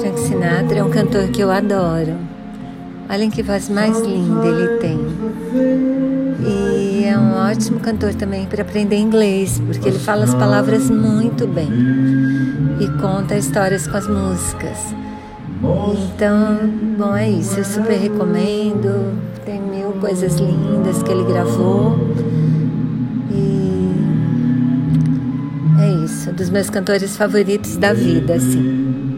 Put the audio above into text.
Frank Sinatra é um cantor que eu adoro. Olhem que voz mais linda ele tem. E é um ótimo cantor também para aprender inglês, porque ele fala as palavras muito bem e conta histórias com as músicas. Então, bom, é isso. Eu super recomendo. Tem mil coisas lindas que ele gravou. Dos meus cantores favoritos da vida, assim.